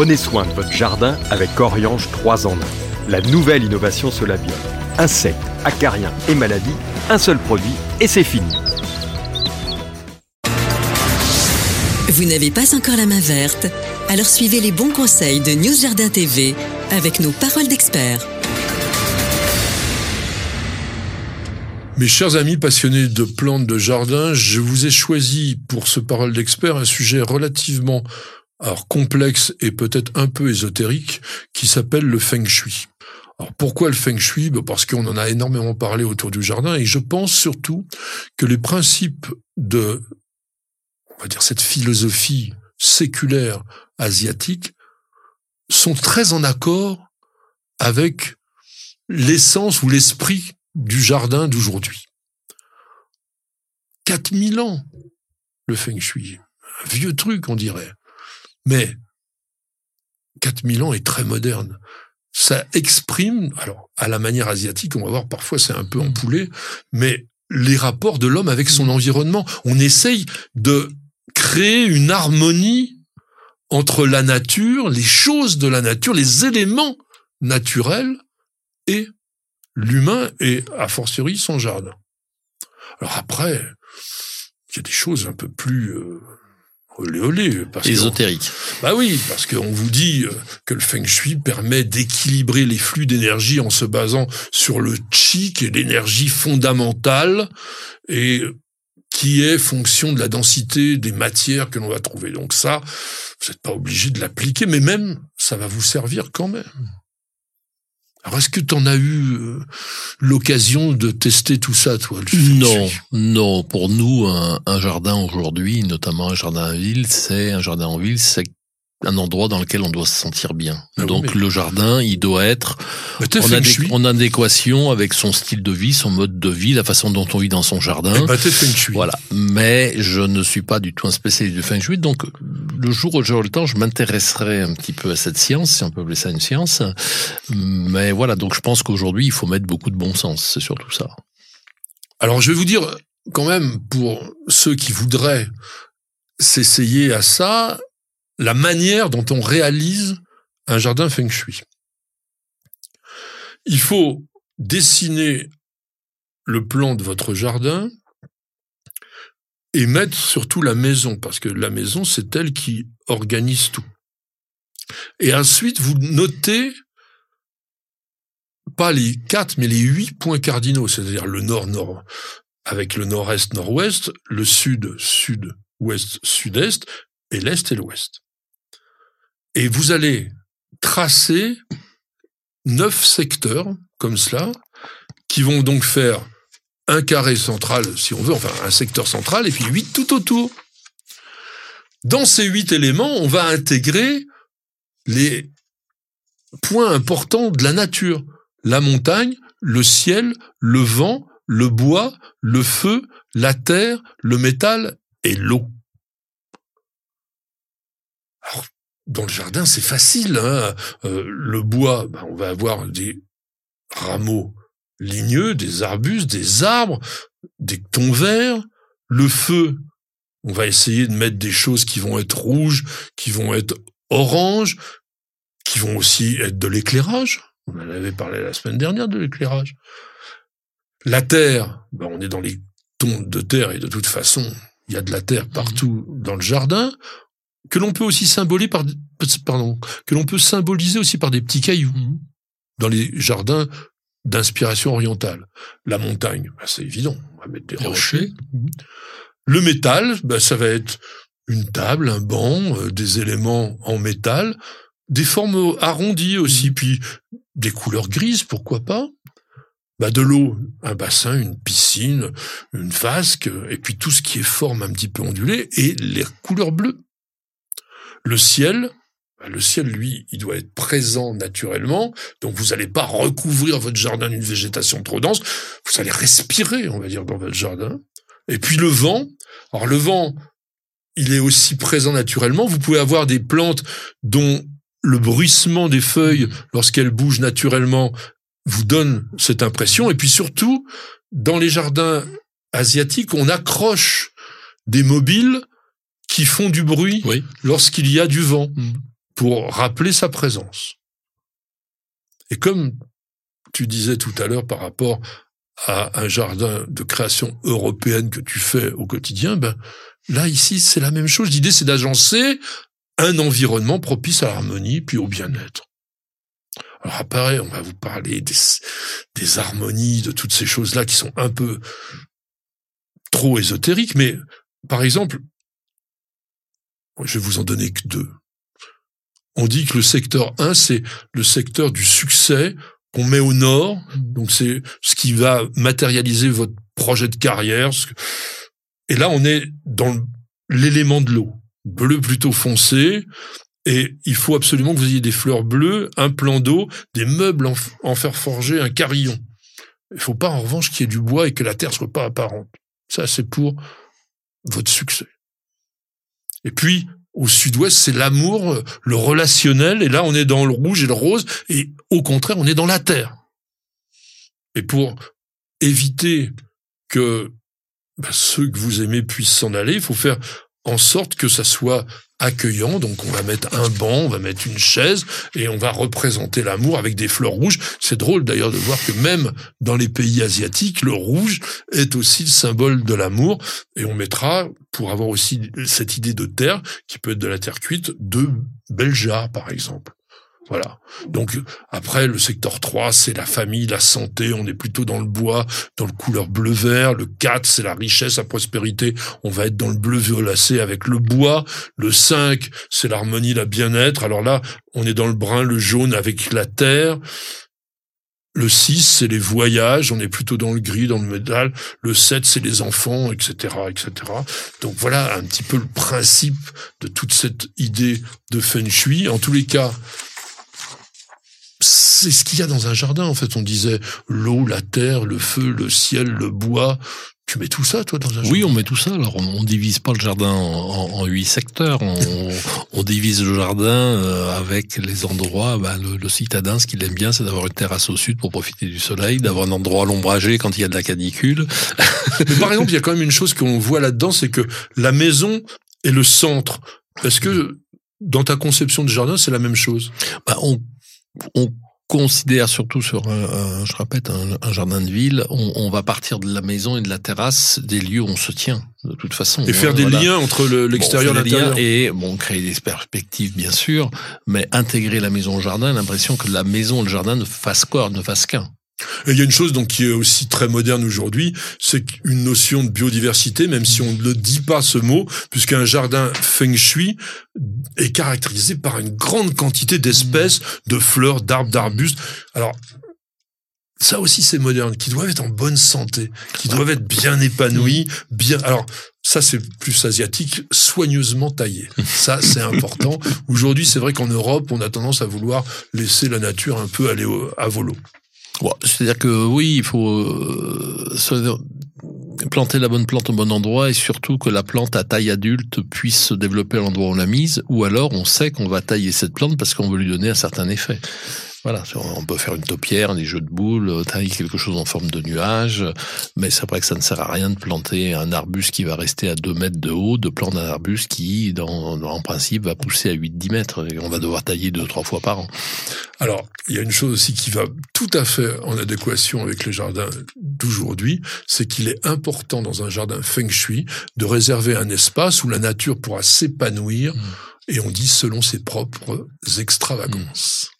Prenez soin de votre jardin avec Oriange 3 en 1. La nouvelle innovation Solabio. Insectes, acariens et maladies, un seul produit et c'est fini. Vous n'avez pas encore la main verte? Alors suivez les bons conseils de News Jardin TV avec nos paroles d'experts. Mes chers amis passionnés de plantes de jardin, je vous ai choisi pour ce parole d'expert un sujet relativement alors complexe et peut-être un peu ésotérique qui s'appelle le feng shui. Alors pourquoi le feng shui? Ben, Parce qu'on en a énormément parlé autour du jardin et je pense surtout que les principes de, on va dire, cette philosophie séculaire asiatique sont très en accord avec l'essence ou l'esprit du jardin d'aujourd'hui. 4000 ans, le feng shui. Un vieux truc, on dirait. Mais 4000 ans est très moderne. Ça exprime, alors à la manière asiatique, on va voir parfois c'est un peu mm. empoulé, mais les rapports de l'homme avec son mm. environnement. On essaye de créer une harmonie entre la nature, les choses de la nature, les éléments naturels et l'humain et a fortiori son jardin. Alors après, il y a des choses un peu plus euh, olé olé. Parce Ésotérique. bah oui, parce qu'on vous dit euh, que le feng shui permet d'équilibrer les flux d'énergie en se basant sur le chi, qui est l'énergie fondamentale et qui est fonction de la densité des matières que l'on va trouver. Donc ça, vous n'êtes pas obligé de l'appliquer, mais même, ça va vous servir quand même. Alors est-ce que tu en as eu euh, l'occasion de tester tout ça, toi Non, non. Pour nous, un, un jardin aujourd'hui, notamment un jardin en ville, c'est un jardin en ville, c'est un endroit dans lequel on doit se sentir bien. Ah Donc le jardin, il doit être en, adé en, adéquation avec son style de vie, son mode de vie, la façon dont on vit dans son jardin. Eh ben, voilà. Mais je ne suis pas du tout un spécialiste du feng shui. Donc le jour où j'aurai le temps, je m'intéresserai un petit peu à cette science, si on peut appeler ça une science. Mais voilà. Donc je pense qu'aujourd'hui, il faut mettre beaucoup de bon sens. C'est surtout ça. Alors je vais vous dire quand même pour ceux qui voudraient s'essayer à ça, la manière dont on réalise un jardin feng shui. Il faut dessiner le plan de votre jardin et mettre surtout la maison, parce que la maison, c'est elle qui organise tout. Et ensuite, vous notez pas les quatre, mais les huit points cardinaux, c'est-à-dire le nord-nord, avec le nord-est, nord-ouest, le sud, sud-ouest, sud-est, et l'est et l'ouest. Et vous allez tracer neuf secteurs comme cela, qui vont donc faire un carré central, si on veut, enfin un secteur central, et puis huit tout autour. Dans ces huit éléments, on va intégrer les points importants de la nature. La montagne, le ciel, le vent, le bois, le feu, la terre, le métal et l'eau. Dans le jardin, c'est facile. Hein euh, le bois, ben, on va avoir des rameaux ligneux, des arbustes, des arbres, des tons verts. Le feu, on va essayer de mettre des choses qui vont être rouges, qui vont être oranges, qui vont aussi être de l'éclairage. On en avait parlé la semaine dernière de l'éclairage. La terre, ben on est dans les tons de terre et de toute façon, il y a de la terre partout dans le jardin que l'on peut aussi symboliser par, pardon, que l'on peut symboliser aussi par des petits cailloux dans les jardins d'inspiration orientale. La montagne, bah, c'est évident, on va mettre des rochers. Le métal, bah, ça va être une table, un banc, euh, des éléments en métal, des formes arrondies aussi, mhm. puis des couleurs grises, pourquoi pas. Bah, de l'eau, un bassin, une piscine, une vasque, et puis tout ce qui est forme un petit peu ondulée, et les couleurs bleues. Le ciel, bah, le ciel, lui, il doit être présent naturellement, donc vous n'allez pas recouvrir votre jardin d'une végétation trop dense, vous allez respirer, on va dire, dans votre jardin. Et puis le vent, alors le vent, il est aussi présent naturellement, vous pouvez avoir des plantes dont le bruissement des feuilles, lorsqu'elles bougent naturellement, vous donne cette impression, et puis surtout, dans les jardins asiatiques, on accroche des mobiles qui font du bruit lorsqu'il y a du vent. Mm. pour rappeler sa présence. Et comme tu disais tout à l'heure par rapport à un jardin de création européenne que tu fais au quotidien, ben là ici c'est la même chose. L'idée c'est d'agencer un environnement propice à l'harmonie puis au bien-être. Alors après, on va vous parler des, des harmonies, de toutes ces choses-là qui sont un peu trop ésotériques, mais par exemple, je vais vous en donner que deux. On dit que le secteur 1, c'est le secteur du succès qu'on met au nord, donc c'est ce qui va matérialiser votre projet de carrière. Et là, on est dans l'élément de l'eau, bleu plutôt foncé, et il faut absolument que vous ayez des fleurs bleues, un plan d'eau, des meubles en, fer forgé, un carillon. Il faut pas en revanche qu'il y ait du bois et que la terre soit pas apparente. Ça, c'est pour votre succès. Et puis, au sud-ouest, c'est l'amour, le relationnel, et là, on est dans le rouge et le rose, et au contraire, on est dans la terre. Et pour éviter que bah, ceux que vous aimez puissent s'en aller, il faut faire en sorte que ça soit accueillant. Donc on va mettre un banc, on va mettre une chaise et on va représenter l'amour avec des fleurs rouges. C'est drôle d'ailleurs de voir que même dans les pays asiatiques, le rouge est aussi le symbole de l'amour. Et on mettra, pour avoir aussi cette idée de terre, qui peut être de la terre cuite, deux belles jarres par exemple. Voilà. Donc après le secteur 3, c'est la famille, la santé, on est plutôt dans le bois, dans le couleur bleu-vert, le 4, c'est la richesse, la prospérité, on va être dans le bleu violacé avec le bois, le 5, c'est l'harmonie, la bien-être. Alors là, on est dans le brun, le jaune avec la terre. Le 6, c'est les voyages, on est plutôt dans le gris, dans le métal. Le 7, c'est les enfants, etc., etc. Donc voilà un petit peu le principe de toute cette idée de Feng Shui. En tous les cas, c'est ce qu'il y a dans un jardin, en fait. On disait l'eau, la terre, le feu, le ciel, le bois. Tu mets tout ça, toi, dans un jardin? Oui, on met tout ça. Alors, on, divise pas le jardin en, huit secteurs. On, divise le jardin euh, avec les endroits. Bah, le, citadin, ce qu'il aime bien, c'est d'avoir une terrasse au sud pour profiter du soleil, d'avoir un endroit l'ombragé quand il y a de la canicule. Mais par exemple, il y a quand même une chose qu'on voit là-dedans, c'est que la maison est le centre. Est-ce que dans ta conception de jardin, c'est la même chose? Bah, on on considère surtout sur un, je répète un, jardin de ville, on, va partir de la maison et de la terrasse des lieux où on se tient de toute façon. Et faire des liens entre l'extérieur et l'intérieur. Et bon, créer des perspectives bien sûr, mais intégrer la maison au jardin, l'impression que la maison et le jardin ne fassent quoi, ne fassent qu'un. Et il y a une chose donc qui est aussi très moderne aujourd'hui, c'est une notion de biodiversité, même si on ne le dit pas ce mot, puisqu'un jardin feng shui est caractérisé par une grande quantité d'espèces, de fleurs, d'arbres, d'arbustes. Alors, ça aussi c'est moderne, qui doivent être en bonne santé, qui doivent être bien épanouis, bien. Alors ça c'est plus asiatique, soigneusement taillé. Ça c'est important. Aujourd'hui c'est vrai qu'en Europe on a tendance à vouloir laisser la nature un peu aller à volo. C'est-à-dire que oui, il faut euh, planter la bonne plante au bon endroit et surtout que la plante à taille adulte puisse se développer à l'endroit où on l'a mise, ou alors on sait qu'on va tailler cette plante parce qu'on veut lui donner un certain effet. Voilà, on peut faire une taupière, des jeux de boules, euh, tailler quelque chose en forme de nuage, mais c'est vrai que ça ne sert à rien de planter un arbuste qui va rester à 2 mètres de haut, de planter un arbuste qui, dans, en principe, va pousser à 8-10 mètres, et on va devoir tailler deux, trois fois par an. Alors, il y a une chose aussi qui va tout à fait en adéquation avec les jardins d'aujourd'hui, c'est qu'il est important dans un jardin feng shui de réserver un espace où la nature pourra s'épanouir, mmh. et on dit selon ses propres extravagances.